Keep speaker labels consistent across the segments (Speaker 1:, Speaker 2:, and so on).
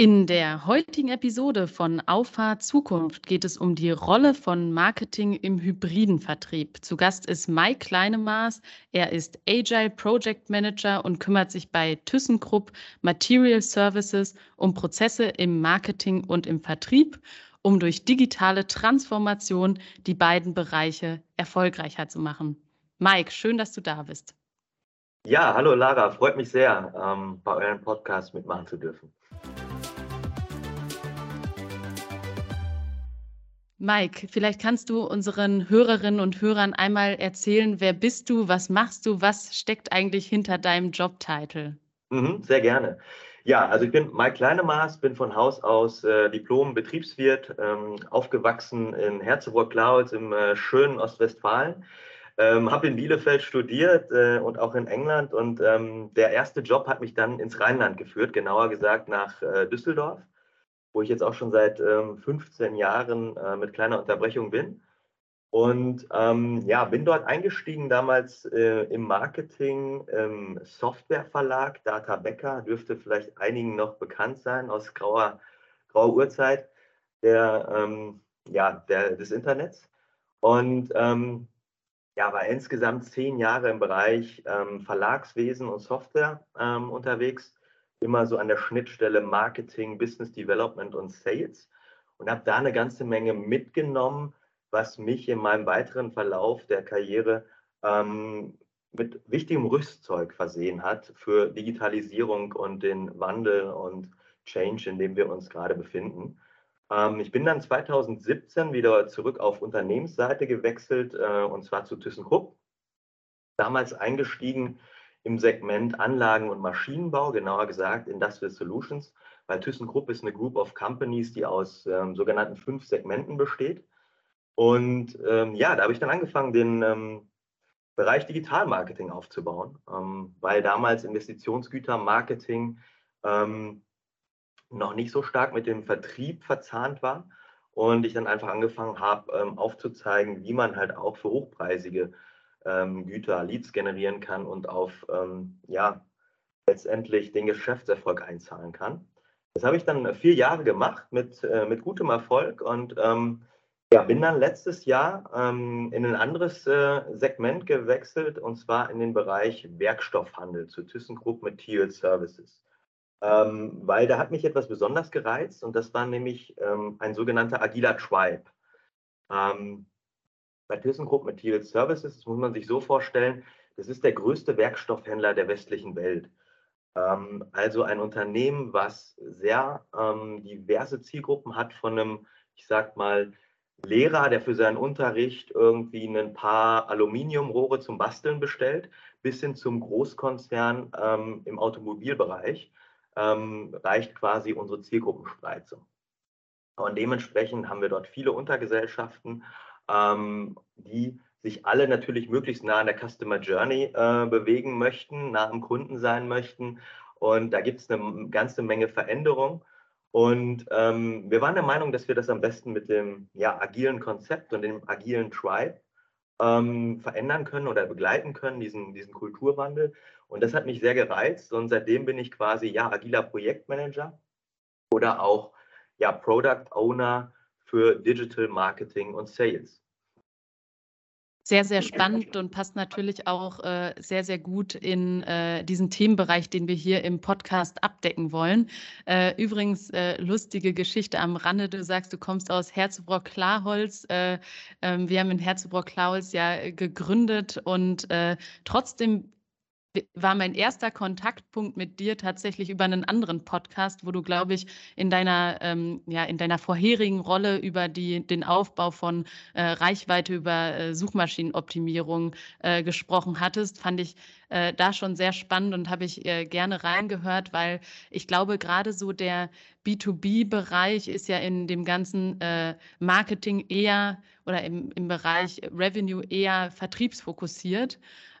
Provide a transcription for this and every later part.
Speaker 1: In der heutigen Episode von Auffahrt Zukunft geht es um die Rolle von Marketing im hybriden Vertrieb. Zu Gast ist Mike Kleinemaß. Er ist Agile Project Manager und kümmert sich bei ThyssenKrupp Material Services um Prozesse im Marketing und im Vertrieb, um durch digitale Transformation die beiden Bereiche erfolgreicher zu machen. Mike, schön, dass du da bist.
Speaker 2: Ja, hallo Lara, freut mich sehr, ähm, bei eurem Podcast mitmachen zu dürfen.
Speaker 1: Mike, vielleicht kannst du unseren Hörerinnen und Hörern einmal erzählen, wer bist du, was machst du, was steckt eigentlich hinter deinem Jobtitel?
Speaker 2: Mhm, sehr gerne. Ja, also ich bin Mike Kleinemaß, bin von Haus aus äh, Diplom-Betriebswirt, ähm, aufgewachsen in Herzeburg-Klautz im äh, schönen Ostwestfalen. Ähm, habe in Bielefeld studiert äh, und auch in England und ähm, der erste Job hat mich dann ins Rheinland geführt, genauer gesagt nach äh, Düsseldorf wo ich jetzt auch schon seit ähm, 15 Jahren äh, mit kleiner Unterbrechung bin. Und ähm, ja, bin dort eingestiegen damals äh, im Marketing, im Softwareverlag. Data Becker dürfte vielleicht einigen noch bekannt sein aus grauer, grauer Uhrzeit der, ähm, ja, der, des Internets. Und ähm, ja, war insgesamt zehn Jahre im Bereich ähm, Verlagswesen und Software ähm, unterwegs immer so an der Schnittstelle Marketing, Business Development und Sales und habe da eine ganze Menge mitgenommen, was mich in meinem weiteren Verlauf der Karriere ähm, mit wichtigem Rüstzeug versehen hat für Digitalisierung und den Wandel und Change, in dem wir uns gerade befinden. Ähm, ich bin dann 2017 wieder zurück auf Unternehmensseite gewechselt äh, und zwar zu ThyssenKrupp. Damals eingestiegen im Segment Anlagen- und Maschinenbau, genauer gesagt Industrial Solutions, weil ThyssenKrupp ist eine Group of Companies, die aus ähm, sogenannten fünf Segmenten besteht. Und ähm, ja, da habe ich dann angefangen, den ähm, Bereich Digitalmarketing aufzubauen, ähm, weil damals Investitionsgütermarketing ähm, noch nicht so stark mit dem Vertrieb verzahnt war und ich dann einfach angefangen habe, ähm, aufzuzeigen, wie man halt auch für hochpreisige ähm, Güter, Leads generieren kann und auf ähm, ja, letztendlich den Geschäftserfolg einzahlen kann. Das habe ich dann vier Jahre gemacht mit, äh, mit gutem Erfolg und ähm, ja, bin dann letztes Jahr ähm, in ein anderes äh, Segment gewechselt und zwar in den Bereich Werkstoffhandel zu ThyssenKrupp Material Services. Ähm, weil da hat mich etwas besonders gereizt und das war nämlich ähm, ein sogenannter agiler Tribe. Bei ThyssenKrupp Material Services, das muss man sich so vorstellen, das ist der größte Werkstoffhändler der westlichen Welt. Ähm, also ein Unternehmen, was sehr ähm, diverse Zielgruppen hat, von einem, ich sag mal, Lehrer, der für seinen Unterricht irgendwie ein paar Aluminiumrohre zum Basteln bestellt, bis hin zum Großkonzern ähm, im Automobilbereich, ähm, reicht quasi unsere Zielgruppenspreizung. Und dementsprechend haben wir dort viele Untergesellschaften ähm, die sich alle natürlich möglichst nah an der Customer Journey äh, bewegen möchten, nah am Kunden sein möchten. Und da gibt es eine ganze Menge Veränderungen. Und ähm, wir waren der Meinung, dass wir das am besten mit dem ja, agilen Konzept und dem agilen Tribe ähm, verändern können oder begleiten können, diesen, diesen Kulturwandel. Und das hat mich sehr gereizt. Und seitdem bin ich quasi ja agiler Projektmanager oder auch ja Product Owner für Digital Marketing und Sales.
Speaker 1: Sehr, sehr spannend und passt natürlich auch äh, sehr, sehr gut in äh, diesen Themenbereich, den wir hier im Podcast abdecken wollen. Äh, übrigens, äh, lustige Geschichte am Rande. Du sagst, du kommst aus Herzebrock-Klarholz. Äh, ähm, wir haben in Herzebrock-Klarholz ja gegründet und äh, trotzdem war mein erster Kontaktpunkt mit dir tatsächlich über einen anderen Podcast, wo du, glaube ich, in deiner, ähm, ja, in deiner vorherigen Rolle über die, den Aufbau von äh, Reichweite über äh, Suchmaschinenoptimierung äh, gesprochen hattest. Fand ich äh, da schon sehr spannend und habe ich äh, gerne reingehört, weil ich glaube, gerade so der B2B-Bereich ist ja in dem ganzen äh, Marketing eher oder im, im Bereich Revenue eher vertriebsfokussiert.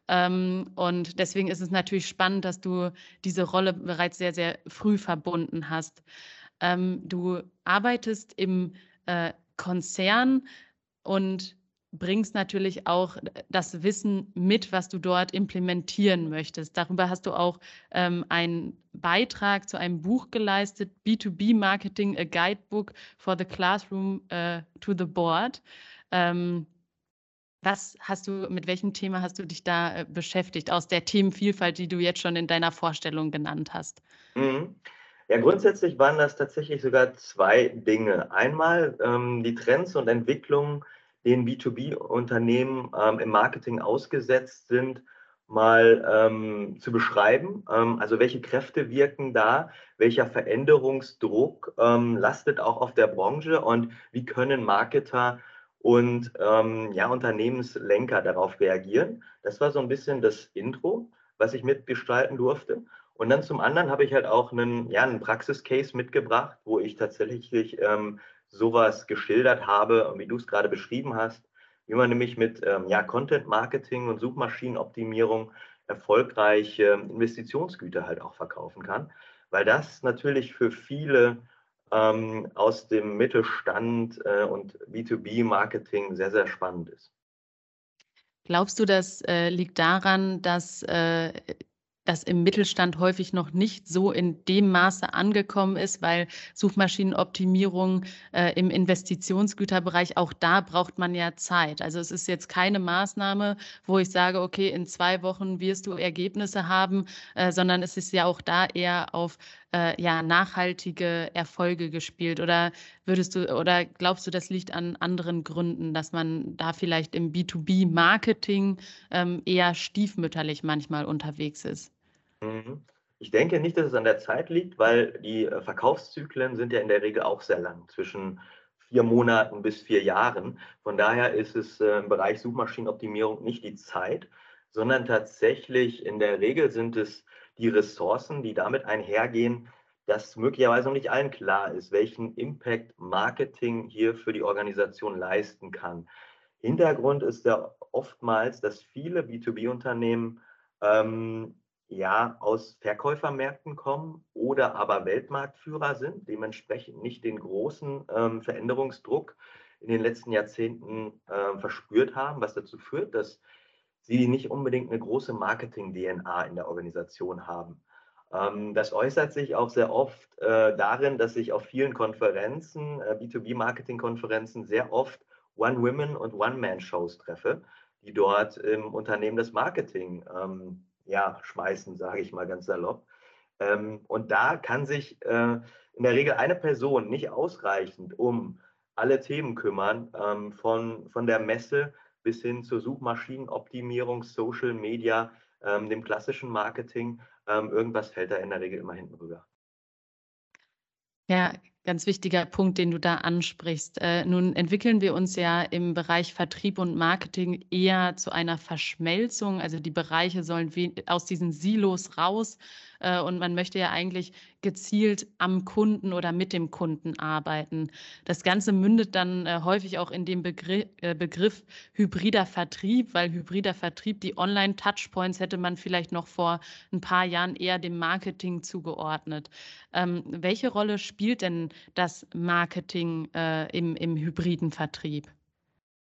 Speaker 1: Ähm, und deswegen ist es natürlich spannend, dass du diese Rolle bereits sehr, sehr früh verbunden hast. Ähm, du arbeitest im äh, Konzern und bringst natürlich auch das Wissen mit, was du dort implementieren möchtest. Darüber hast du auch ähm, einen Beitrag zu einem Buch geleistet, B2B Marketing, a Guidebook for the Classroom uh, to the Board. Ähm, was hast du, mit welchem Thema hast du dich da äh, beschäftigt, aus der Themenvielfalt, die du jetzt schon in deiner Vorstellung genannt hast?
Speaker 2: Mhm. Ja, grundsätzlich waren das tatsächlich sogar zwei Dinge. Einmal ähm, die Trends und Entwicklungen, denen B2B-Unternehmen ähm, im Marketing ausgesetzt sind, mal ähm, zu beschreiben. Ähm, also welche Kräfte wirken da, welcher Veränderungsdruck ähm, lastet auch auf der Branche und wie können Marketer und ähm, ja, Unternehmenslenker darauf reagieren. Das war so ein bisschen das Intro, was ich mitgestalten durfte. Und dann zum anderen habe ich halt auch einen, ja, einen Praxiscase mitgebracht, wo ich tatsächlich ähm, sowas geschildert habe, wie du es gerade beschrieben hast, wie man nämlich mit ähm, ja, Content Marketing und Suchmaschinenoptimierung erfolgreich ähm, Investitionsgüter halt auch verkaufen kann, weil das natürlich für viele ähm, aus dem Mittelstand äh, und B2B-Marketing sehr, sehr spannend ist.
Speaker 1: Glaubst du, das äh, liegt daran, dass äh, das im Mittelstand häufig noch nicht so in dem Maße angekommen ist, weil Suchmaschinenoptimierung äh, im Investitionsgüterbereich, auch da braucht man ja Zeit. Also es ist jetzt keine Maßnahme, wo ich sage, okay, in zwei Wochen wirst du Ergebnisse haben, äh, sondern es ist ja auch da eher auf äh, ja, nachhaltige Erfolge gespielt. Oder würdest du oder glaubst du, das liegt an anderen Gründen, dass man da vielleicht im B2B-Marketing ähm, eher stiefmütterlich manchmal unterwegs ist?
Speaker 2: Mhm. Ich denke nicht, dass es an der Zeit liegt, weil die äh, Verkaufszyklen sind ja in der Regel auch sehr lang, zwischen vier Monaten bis vier Jahren. Von daher ist es äh, im Bereich Suchmaschinenoptimierung nicht die Zeit, sondern tatsächlich in der Regel sind es die Ressourcen, die damit einhergehen, dass möglicherweise noch nicht allen klar ist, welchen Impact Marketing hier für die Organisation leisten kann. Hintergrund ist ja oftmals, dass viele B2B-Unternehmen ähm, ja aus Verkäufermärkten kommen oder aber Weltmarktführer sind, dementsprechend nicht den großen ähm, Veränderungsdruck in den letzten Jahrzehnten äh, verspürt haben, was dazu führt, dass sie nicht unbedingt eine große Marketing-DNA in der Organisation haben. Ähm, das äußert sich auch sehr oft äh, darin, dass ich auf vielen Konferenzen, äh, B2B-Marketing-Konferenzen, sehr oft One-Women- und One-Man-Shows treffe, die dort im Unternehmen das Marketing ähm, ja, schmeißen, sage ich mal ganz salopp. Ähm, und da kann sich äh, in der Regel eine Person nicht ausreichend um alle Themen kümmern, von, von der Messe bis hin zur Suchmaschinenoptimierung, Social Media, ähm, dem klassischen Marketing. Ähm, irgendwas fällt da in der Regel immer hinten rüber.
Speaker 1: Ja, ganz wichtiger Punkt, den du da ansprichst. Äh, nun entwickeln wir uns ja im Bereich Vertrieb und Marketing eher zu einer Verschmelzung. Also die Bereiche sollen aus diesen Silos raus äh, und man möchte ja eigentlich gezielt am Kunden oder mit dem Kunden arbeiten. Das Ganze mündet dann äh, häufig auch in dem Begriff, äh, Begriff hybrider Vertrieb, weil hybrider Vertrieb, die Online-Touchpoints hätte man vielleicht noch vor ein paar Jahren eher dem Marketing zugeordnet. Ähm, welche Rolle spielt denn das Marketing äh, im, im hybriden Vertrieb?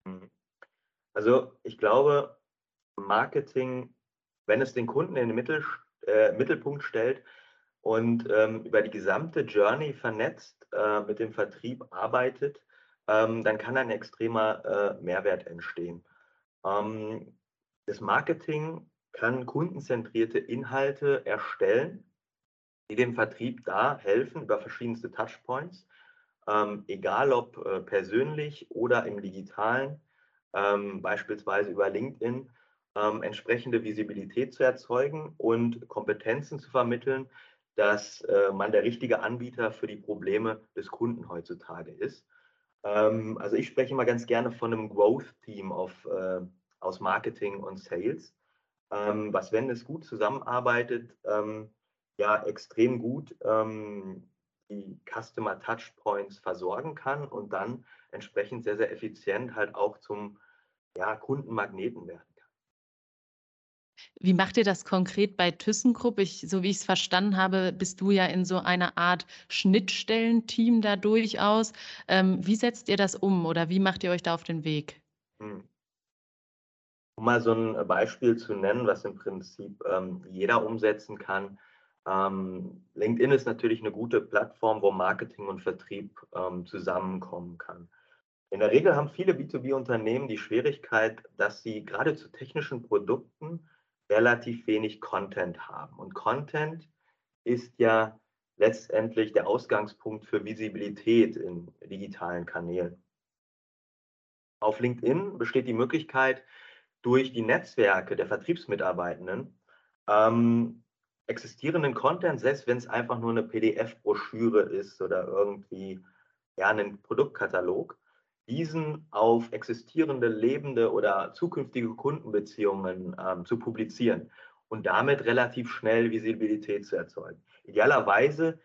Speaker 2: Mhm. Also ich glaube, Marketing, wenn es den Kunden in den Mittel, äh, Mittelpunkt stellt, und ähm, über die gesamte Journey vernetzt äh, mit dem Vertrieb arbeitet, ähm, dann kann ein extremer äh, Mehrwert entstehen. Ähm, das Marketing kann kundenzentrierte Inhalte erstellen, die dem Vertrieb da helfen über verschiedenste Touchpoints, ähm, egal ob äh, persönlich oder im digitalen, ähm, beispielsweise über LinkedIn, ähm, entsprechende Visibilität zu erzeugen und Kompetenzen zu vermitteln, dass äh, man der richtige Anbieter für die Probleme des Kunden heutzutage ist. Ähm, also ich spreche immer ganz gerne von einem Growth-Team äh, aus Marketing und Sales, ähm, was, wenn es gut zusammenarbeitet, ähm, ja extrem gut ähm, die Customer Touchpoints versorgen kann und dann entsprechend sehr, sehr effizient halt auch zum ja, Kundenmagneten werden.
Speaker 1: Wie macht ihr das konkret bei ThyssenKrupp? Ich, so wie ich es verstanden habe, bist du ja in so einer Art Schnittstellenteam da durchaus. Ähm, wie setzt ihr das um oder wie macht ihr euch da auf den Weg?
Speaker 2: Hm. Um mal so ein Beispiel zu nennen, was im Prinzip ähm, jeder umsetzen kann. Ähm, LinkedIn ist natürlich eine gute Plattform, wo Marketing und Vertrieb ähm, zusammenkommen kann. In der Regel haben viele B2B-Unternehmen die Schwierigkeit, dass sie gerade zu technischen Produkten relativ wenig Content haben. Und Content ist ja letztendlich der Ausgangspunkt für Visibilität in digitalen Kanälen. Auf LinkedIn besteht die Möglichkeit, durch die Netzwerke der Vertriebsmitarbeitenden ähm, existierenden Content, selbst wenn es einfach nur eine PDF-Broschüre ist oder irgendwie ja, ein Produktkatalog, diesen auf existierende, lebende oder zukünftige Kundenbeziehungen ähm, zu publizieren und damit relativ schnell Visibilität zu erzeugen. Idealerweise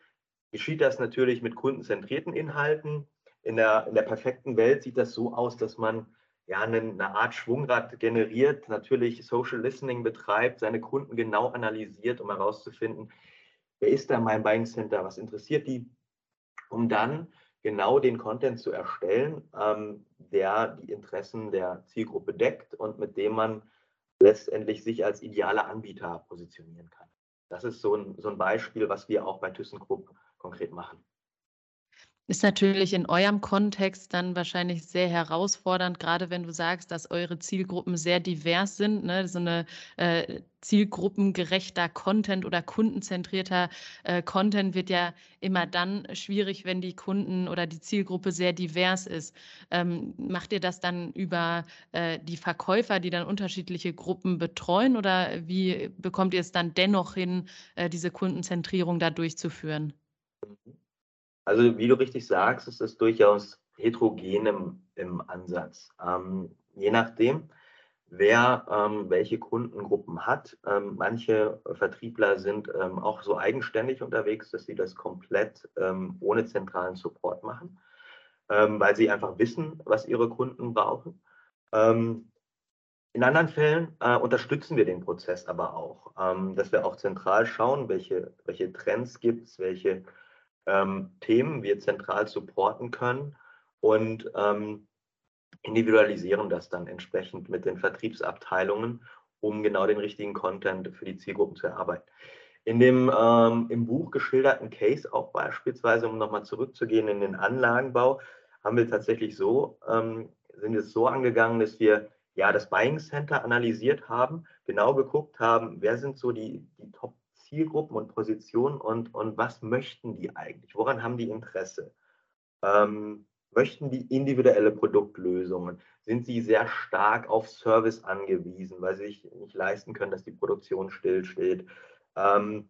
Speaker 2: geschieht das natürlich mit kundenzentrierten Inhalten. In der, in der perfekten Welt sieht das so aus, dass man ja, eine, Art Schwungrad generiert, natürlich Social Listening betreibt, seine Kunden genau analysiert, um herauszufinden, wer ist da mein Buying Center, was interessiert die, um dann genau den Content zu erstellen, ähm, der die Interessen der Zielgruppe deckt und mit dem man letztendlich sich als idealer Anbieter positionieren kann. Das ist so ein, so ein Beispiel, was wir auch bei ThyssenKrupp konkret machen.
Speaker 1: Ist natürlich in eurem Kontext dann wahrscheinlich sehr herausfordernd, gerade wenn du sagst, dass eure Zielgruppen sehr divers sind. Ne? So eine äh, zielgruppengerechter Content oder kundenzentrierter äh, Content wird ja immer dann schwierig, wenn die Kunden oder die Zielgruppe sehr divers ist. Ähm, macht ihr das dann über äh, die Verkäufer, die dann unterschiedliche Gruppen betreuen oder wie bekommt ihr es dann dennoch hin, äh, diese Kundenzentrierung da durchzuführen?
Speaker 2: Mhm. Also wie du richtig sagst, ist es durchaus heterogen im, im Ansatz. Ähm, je nachdem, wer ähm, welche Kundengruppen hat. Ähm, manche Vertriebler sind ähm, auch so eigenständig unterwegs, dass sie das komplett ähm, ohne zentralen Support machen, ähm, weil sie einfach wissen, was ihre Kunden brauchen. in anderen Fällen äh, unterstützen wir den Prozess aber auch, dass wir auch zentral schauen, welche, welche Trends gibt es, welche ähm, Themen wir zentral supporten können und ähm, individualisieren das dann entsprechend mit den Vertriebsabteilungen, um genau den richtigen Content für die Zielgruppen zu erarbeiten. In dem ähm, im Buch geschilderten Case auch beispielsweise, um nochmal zurückzugehen in den Anlagenbau, haben wir tatsächlich so, ähm, sind es so angegangen, dass wir ja das Buying Center analysiert haben, genau geguckt haben, wer sind so die, die Top Zielgruppen und Positionen und, und was möchten die eigentlich? Woran haben die Interesse? Ähm, möchten die individuelle Produktlösungen? Sind sie sehr stark auf Service angewiesen, weil sie sich nicht leisten können, dass die Produktion stillsteht? Ähm,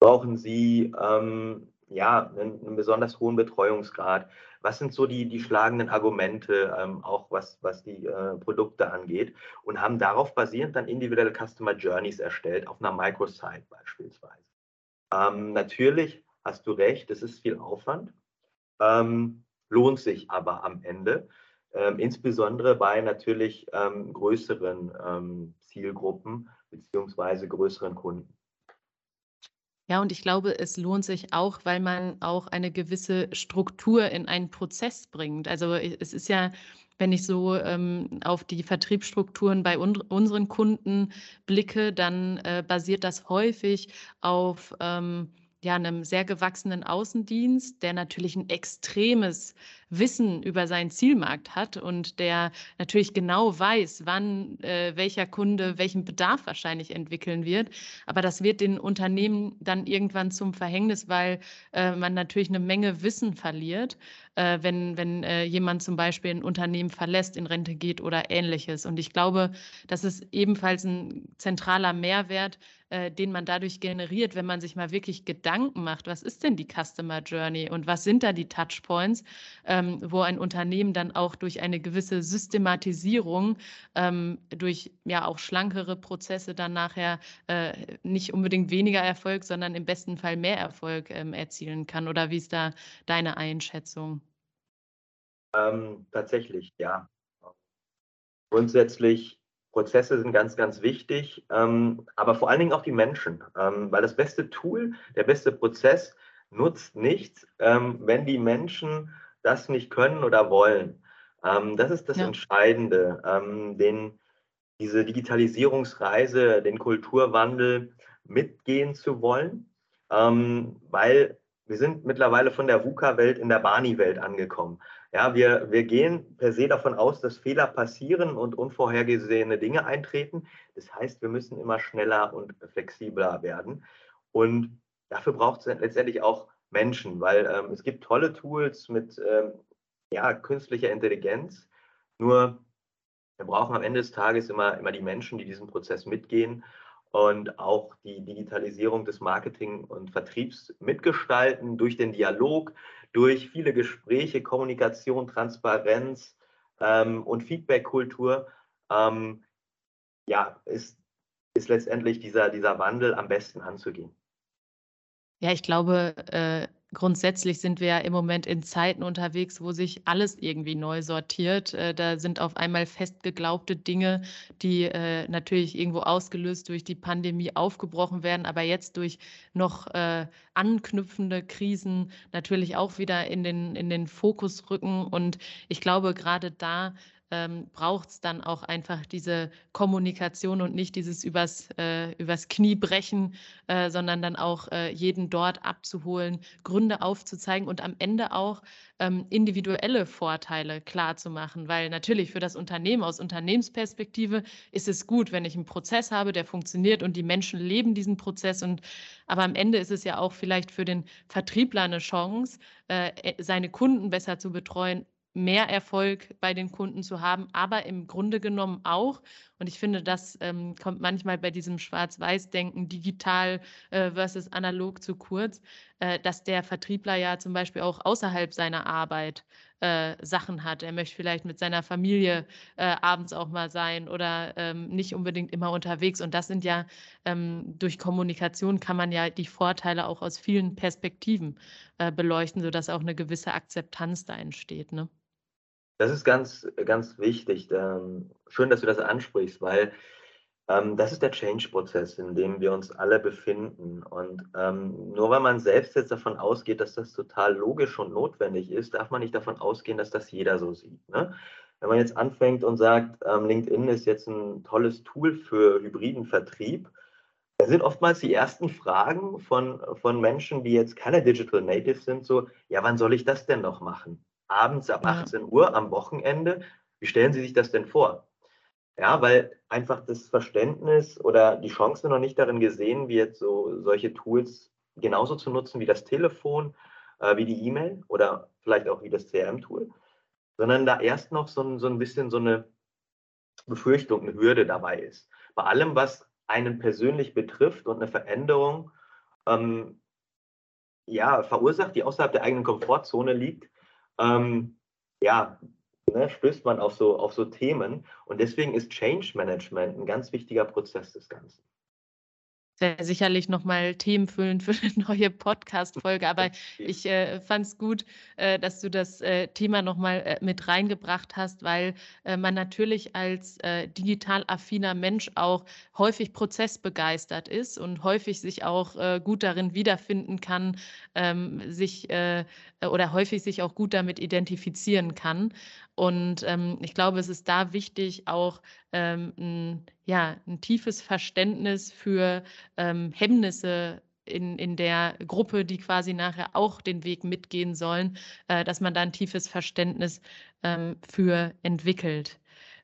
Speaker 2: brauchen sie ähm, ja, einen, einen, besonders hohen Betreuungsgrad? Was sind so die, die schlagenden Argumente, ähm, auch was, was die äh, Produkte angeht? Und haben darauf basierend dann individuelle Customer Journeys erstellt, auf einer Microsite beispielsweise. Ähm, natürlich hast du recht, es ist viel Aufwand, ähm, lohnt sich aber am Ende, ähm, insbesondere bei natürlich ähm, größeren ähm, Zielgruppen beziehungsweise größeren Kunden.
Speaker 1: Ja, und ich glaube, es lohnt sich auch, weil man auch eine gewisse Struktur in einen Prozess bringt. Also es ist ja, wenn ich so ähm, auf die Vertriebsstrukturen bei un unseren Kunden blicke, dann äh, basiert das häufig auf ähm, ja, einem sehr gewachsenen Außendienst, der natürlich ein extremes Wissen über seinen Zielmarkt hat und der natürlich genau weiß, wann äh, welcher Kunde welchen Bedarf wahrscheinlich entwickeln wird. Aber das wird den Unternehmen dann irgendwann zum Verhängnis, weil äh, man natürlich eine Menge Wissen verliert, äh, wenn, wenn äh, jemand zum Beispiel ein Unternehmen verlässt, in Rente geht oder ähnliches. Und ich glaube, das ist ebenfalls ein zentraler Mehrwert, äh, den man dadurch generiert, wenn man sich mal wirklich Gedanken macht, was ist denn die Customer Journey und was sind da die Touchpoints, ähm, wo ein Unternehmen dann auch durch eine gewisse Systematisierung, ähm, durch ja auch schlankere Prozesse dann nachher äh, nicht unbedingt weniger Erfolg, sondern im besten Fall mehr Erfolg ähm, erzielen kann. Oder wie ist da deine Einschätzung?
Speaker 2: Ähm, tatsächlich, ja. Grundsätzlich Prozesse sind ganz, ganz wichtig, ähm, aber vor allen Dingen auch die Menschen, ähm, weil das beste Tool, der beste Prozess nutzt nichts, ähm, wenn die Menschen das nicht können oder wollen. Ähm, das ist das ja. Entscheidende, ähm, den, diese Digitalisierungsreise, den Kulturwandel mitgehen zu wollen, ähm, weil wir sind mittlerweile von der VUCA-Welt in der Bani-Welt angekommen. Ja, wir, wir gehen per se davon aus, dass Fehler passieren und unvorhergesehene Dinge eintreten. Das heißt, wir müssen immer schneller und flexibler werden. Und dafür braucht es letztendlich auch Menschen, weil ähm, es gibt tolle Tools mit ähm, ja, künstlicher Intelligenz. Nur wir brauchen am Ende des Tages immer, immer die Menschen, die diesen Prozess mitgehen und auch die Digitalisierung des Marketing und Vertriebs mitgestalten durch den Dialog, durch viele Gespräche, Kommunikation, Transparenz ähm, und Feedback-Kultur. Ähm, ja, ist, ist letztendlich dieser, dieser Wandel am besten anzugehen.
Speaker 1: Ja, ich glaube, äh, grundsätzlich sind wir ja im Moment in Zeiten unterwegs, wo sich alles irgendwie neu sortiert. Äh, da sind auf einmal festgeglaubte Dinge, die äh, natürlich irgendwo ausgelöst durch die Pandemie aufgebrochen werden, aber jetzt durch noch äh, anknüpfende Krisen natürlich auch wieder in den, in den Fokus rücken. Und ich glaube, gerade da ähm, braucht es dann auch einfach diese Kommunikation und nicht dieses übers, äh, übers Knie brechen, äh, sondern dann auch äh, jeden dort abzuholen, Gründe aufzuzeigen und am Ende auch ähm, individuelle Vorteile klar zu machen. Weil natürlich für das Unternehmen aus Unternehmensperspektive ist es gut, wenn ich einen Prozess habe, der funktioniert und die Menschen leben diesen Prozess. Und aber am Ende ist es ja auch vielleicht für den Vertriebler eine Chance, äh, seine Kunden besser zu betreuen, mehr Erfolg bei den Kunden zu haben, aber im Grunde genommen auch, und ich finde, das ähm, kommt manchmal bei diesem Schwarz-Weiß-Denken, digital äh, versus analog zu kurz, äh, dass der Vertriebler ja zum Beispiel auch außerhalb seiner Arbeit äh, Sachen hat. Er möchte vielleicht mit seiner Familie äh, abends auch mal sein oder ähm, nicht unbedingt immer unterwegs. Und das sind ja ähm, durch Kommunikation kann man ja die Vorteile auch aus vielen Perspektiven äh, beleuchten, sodass auch eine gewisse Akzeptanz da entsteht. Ne?
Speaker 2: Das ist ganz, ganz wichtig. Ähm, schön, dass du das ansprichst, weil ähm, das ist der Change-Prozess, in dem wir uns alle befinden. Und ähm, nur weil man selbst jetzt davon ausgeht, dass das total logisch und notwendig ist, darf man nicht davon ausgehen, dass das jeder so sieht. Ne? Wenn man jetzt anfängt und sagt, LinkedIn ist jetzt ein tolles Tool für hybriden Vertrieb, da sind oftmals die ersten Fragen von, von Menschen, die jetzt keine Digital Natives sind, so, ja, wann soll ich das denn noch machen? Abends ab 18 Uhr am Wochenende. Wie stellen Sie sich das denn vor? Ja, weil einfach das Verständnis oder die Chance noch nicht darin gesehen wird, so solche Tools genauso zu nutzen wie das Telefon, äh, wie die E-Mail oder vielleicht auch wie das CRM-Tool, sondern da erst noch so ein, so ein bisschen so eine Befürchtung, eine Hürde dabei ist. Bei allem, was einen persönlich betrifft und eine Veränderung ähm, ja, verursacht, die außerhalb der eigenen Komfortzone liegt, ähm, ja, ne, stößt man auf so, auf so Themen. Und deswegen ist Change Management ein ganz wichtiger Prozess des Ganzen
Speaker 1: wäre sicherlich nochmal themenfüllend für eine neue Podcast-Folge, aber ich äh, fand es gut, äh, dass du das äh, Thema nochmal äh, mit reingebracht hast, weil äh, man natürlich als äh, digital affiner Mensch auch häufig prozessbegeistert ist und häufig sich auch äh, gut darin wiederfinden kann, ähm, sich oder häufig sich auch gut damit identifizieren kann. Und ähm, ich glaube, es ist da wichtig, auch ähm, ein, ja, ein tiefes Verständnis für ähm, Hemmnisse in, in der Gruppe, die quasi nachher auch den Weg mitgehen sollen, äh, dass man da ein tiefes Verständnis ähm, für entwickelt.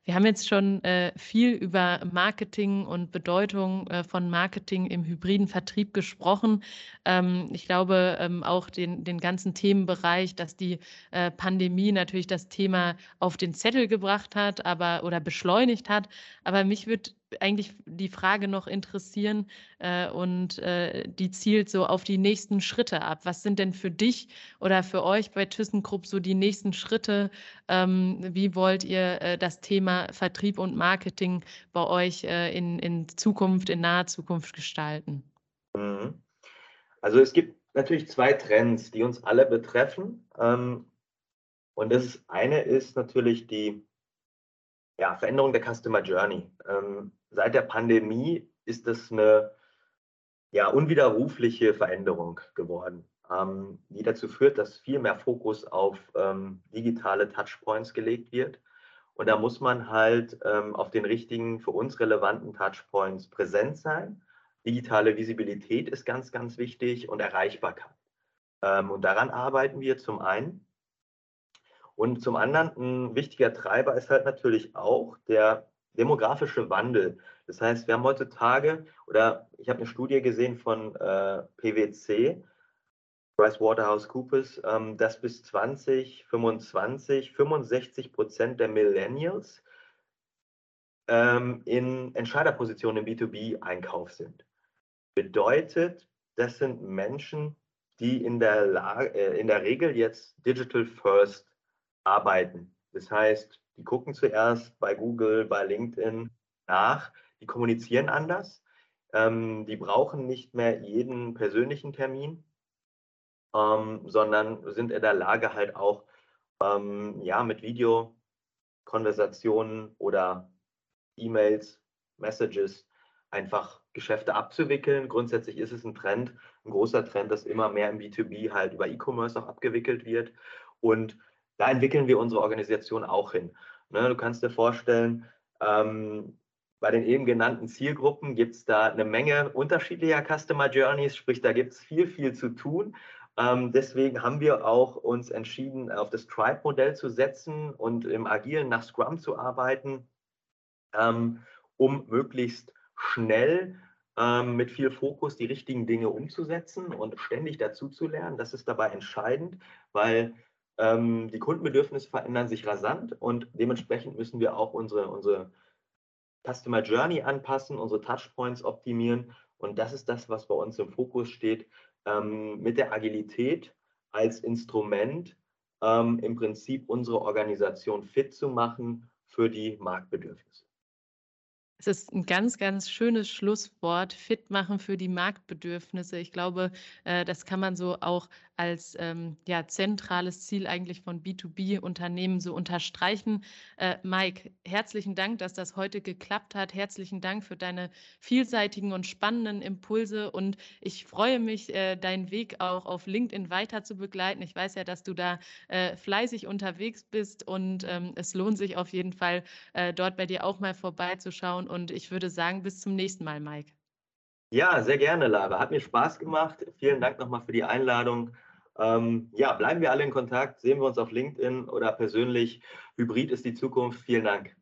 Speaker 1: Wir haben jetzt schon äh, viel über Marketing und Bedeutung äh, von Marketing im hybriden Vertrieb gesprochen. Ähm, ich glaube ähm, auch den, den ganzen Themenbereich, dass die äh, Pandemie natürlich das Thema auf den Zettel gebracht hat, aber oder beschleunigt hat. Aber mich würde eigentlich die Frage noch interessieren äh, und äh, die zielt so auf die nächsten Schritte ab. Was sind denn für dich oder für euch bei ThyssenKrupp so die nächsten Schritte? Ähm, wie wollt ihr äh, das Thema Vertrieb und Marketing bei euch äh, in, in Zukunft, in naher Zukunft gestalten?
Speaker 2: Mhm. Also es gibt natürlich zwei Trends, die uns alle betreffen. Ähm, und das eine ist natürlich die ja, Veränderung der Customer Journey. Ähm, seit der Pandemie ist das eine ja, unwiderrufliche Veränderung geworden. ähm, die dazu führt, dass viel mehr Fokus auf ähm, digitale Touchpoints gelegt wird. Und da muss man halt ähm, auf den richtigen, für uns relevanten Touchpoints präsent sein. Digitale Visibilität ist ganz, ganz wichtig und Erreichbarkeit. Ähm, und daran arbeiten wir zum einen. Und zum anderen ein wichtiger Treiber ist halt natürlich auch der demografische Wandel. Das heißt, wir haben heutzutage, oder ich habe eine Studie gesehen von äh, PwC, PricewaterhouseCoopers, ähm, dass bis 2025 65 Prozent der Millennials ähm, in Entscheiderpositionen im B2B-Einkauf sind. Bedeutet, das sind Menschen, die in der, Lage, äh, in der Regel jetzt Digital First arbeiten. Das heißt, die gucken zuerst bei Google, bei LinkedIn nach, die kommunizieren anders, ähm, die brauchen nicht mehr jeden persönlichen Termin, ähm, sondern sind in der Lage halt auch ähm, ja, mit Videokonversationen oder E-Mails, Messages einfach Geschäfte abzuwickeln. Grundsätzlich ist es ein Trend, ein großer Trend, dass immer mehr im B2B halt über E-Commerce auch abgewickelt wird. Und da entwickeln wir unsere Organisation auch hin. Ne, du kannst dir vorstellen, ähm, bei den eben genannten Zielgruppen gibt es da eine Menge unterschiedlicher Customer Journeys, sprich, da gibt es viel, viel zu tun. Ähm, deswegen haben wir auch uns entschieden, auf das Tribe-Modell zu setzen und im Agilen nach Scrum zu arbeiten, ähm, um möglichst schnell ähm, mit viel Fokus die richtigen Dinge umzusetzen und ständig dazu zu lernen. Das ist dabei entscheidend, weil ähm, die Kundenbedürfnisse verändern sich rasant und dementsprechend müssen wir auch unsere, unsere Customer Journey anpassen, unsere Touchpoints optimieren. Und das ist das, was bei uns im Fokus steht, ähm, mit der Agilität als Instrument ähm, im Prinzip unsere Organisation fit zu machen für die Marktbedürfnisse.
Speaker 1: Es ist ein ganz, ganz schönes Schlusswort, fit machen für die Marktbedürfnisse. Ich glaube, äh, das kann man so auch als ähm, ja, zentrales Ziel eigentlich von B2B-Unternehmen so unterstreichen. Äh, Mike, herzlichen Dank, dass das heute geklappt hat. Herzlichen Dank für deine vielseitigen und spannenden Impulse und ich freue mich, äh, deinen Weg auch auf LinkedIn weiter zu begleiten. Ich weiß ja, dass du da äh, fleißig unterwegs bist und ähm, es lohnt sich auf jeden Fall, äh, dort bei dir auch mal vorbeizuschauen und ich würde sagen, bis zum nächsten Mal, Mike.
Speaker 2: Ja, sehr gerne, Lara. Hat mir Spaß gemacht. Vielen Dank nochmal für die Einladung. Ähm, ja, bleiben wir alle in Kontakt, sehen wir uns auf LinkedIn oder persönlich. Hybrid ist die Zukunft. Vielen Dank.